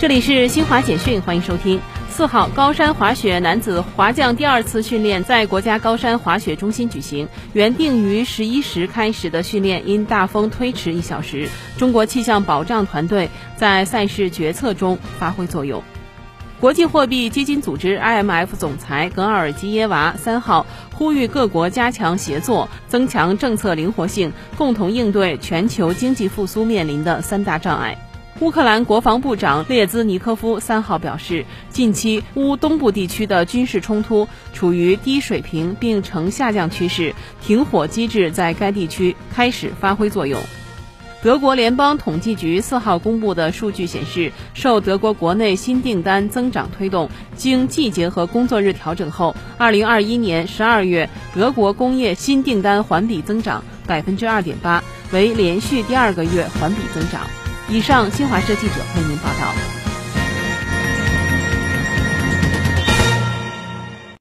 这里是新华简讯，欢迎收听。四号，高山滑雪男子滑降第二次训练在国家高山滑雪中心举行，原定于十一时开始的训练因大风推迟一小时。中国气象保障团队在赛事决策中发挥作用。国际货币基金组织 IMF 总裁格尔基耶娃三号呼吁各国加强协作，增强政策灵活性，共同应对全球经济复苏面临的三大障碍。乌克兰国防部长列兹尼科夫三号表示，近期乌东部地区的军事冲突处于低水平并呈下降趋势，停火机制在该地区开始发挥作用。德国联邦统计局四号公布的数据显示，受德国国内新订单增长推动，经季节和工作日调整后，二零二一年十二月德国工业新订单环比增长百分之二点八，为连续第二个月环比增长。以上，新华社记者为您报道。